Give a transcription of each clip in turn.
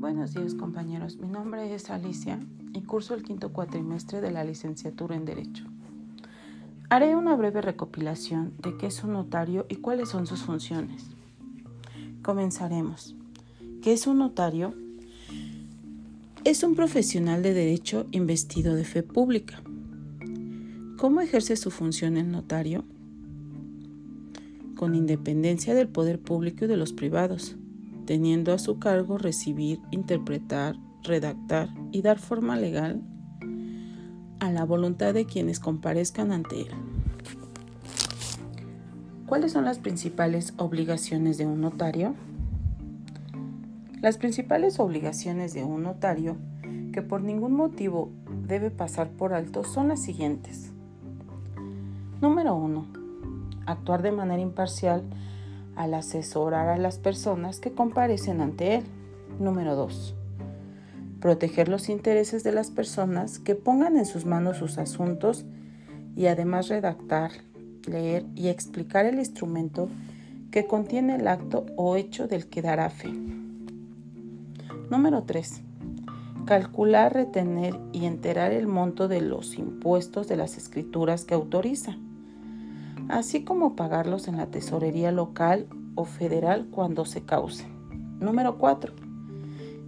Buenos días compañeros, mi nombre es Alicia y curso el quinto cuatrimestre de la licenciatura en Derecho. Haré una breve recopilación de qué es un notario y cuáles son sus funciones. Comenzaremos. ¿Qué es un notario? Es un profesional de derecho investido de fe pública. ¿Cómo ejerce su función el notario? Con independencia del poder público y de los privados, teniendo a su cargo recibir, interpretar, redactar y dar forma legal a la voluntad de quienes comparezcan ante él. ¿Cuáles son las principales obligaciones de un notario? Las principales obligaciones de un notario que por ningún motivo debe pasar por alto son las siguientes. Número 1. Actuar de manera imparcial al asesorar a las personas que comparecen ante él. Número 2 proteger los intereses de las personas que pongan en sus manos sus asuntos y además redactar, leer y explicar el instrumento que contiene el acto o hecho del que dará fe. Número 3. Calcular, retener y enterar el monto de los impuestos de las escrituras que autoriza, así como pagarlos en la tesorería local o federal cuando se cause. Número 4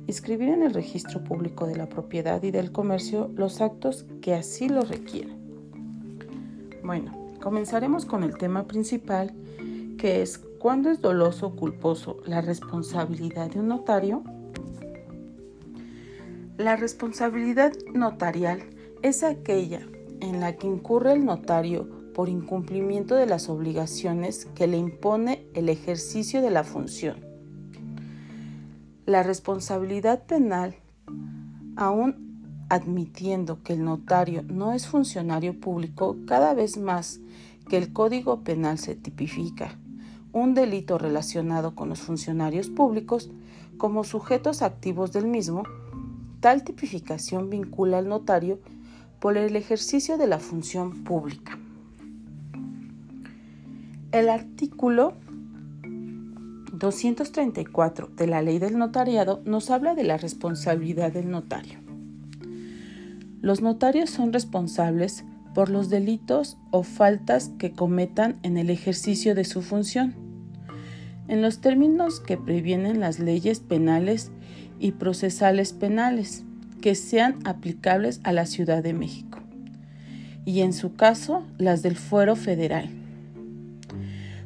inscribir en el registro público de la propiedad y del comercio los actos que así lo requieran. Bueno, comenzaremos con el tema principal, que es ¿cuándo es doloso o culposo la responsabilidad de un notario? La responsabilidad notarial es aquella en la que incurre el notario por incumplimiento de las obligaciones que le impone el ejercicio de la función la responsabilidad penal, aún admitiendo que el notario no es funcionario público, cada vez más que el Código Penal se tipifica un delito relacionado con los funcionarios públicos como sujetos activos del mismo, tal tipificación vincula al notario por el ejercicio de la función pública. El artículo 234 de la ley del notariado nos habla de la responsabilidad del notario. Los notarios son responsables por los delitos o faltas que cometan en el ejercicio de su función, en los términos que previenen las leyes penales y procesales penales que sean aplicables a la Ciudad de México, y en su caso las del fuero federal.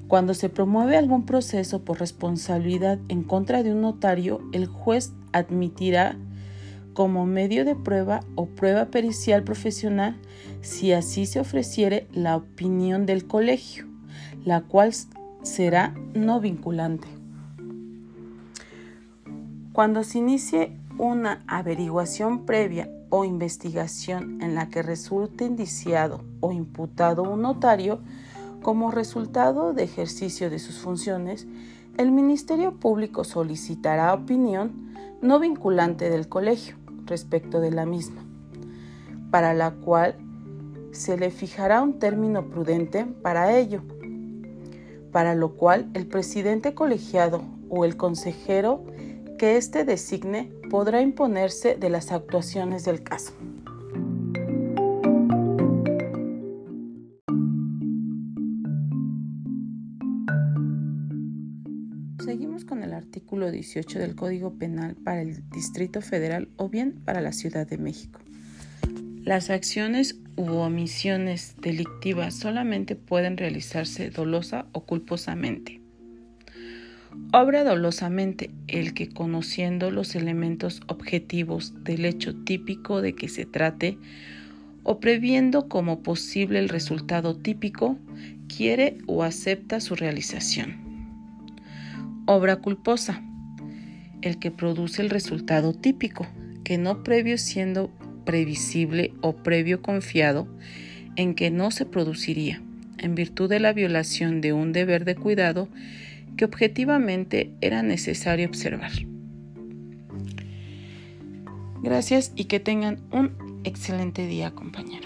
Cuando se promueve algún proceso por responsabilidad en contra de un notario, el juez admitirá como medio de prueba o prueba pericial profesional si así se ofreciere la opinión del colegio, la cual será no vinculante. Cuando se inicie una averiguación previa o investigación en la que resulte indiciado o imputado un notario, como resultado de ejercicio de sus funciones, el Ministerio Público solicitará opinión no vinculante del colegio respecto de la misma, para la cual se le fijará un término prudente para ello, para lo cual el presidente colegiado o el consejero que éste designe podrá imponerse de las actuaciones del caso. Artículo 18 del Código Penal para el Distrito Federal o bien para la Ciudad de México. Las acciones u omisiones delictivas solamente pueden realizarse dolosa o culposamente. Obra dolosamente el que conociendo los elementos objetivos del hecho típico de que se trate o previendo como posible el resultado típico, quiere o acepta su realización. Obra culposa. El que produce el resultado típico, que no previo siendo previsible o previo confiado en que no se produciría, en virtud de la violación de un deber de cuidado que objetivamente era necesario observar. Gracias y que tengan un excelente día compañeros.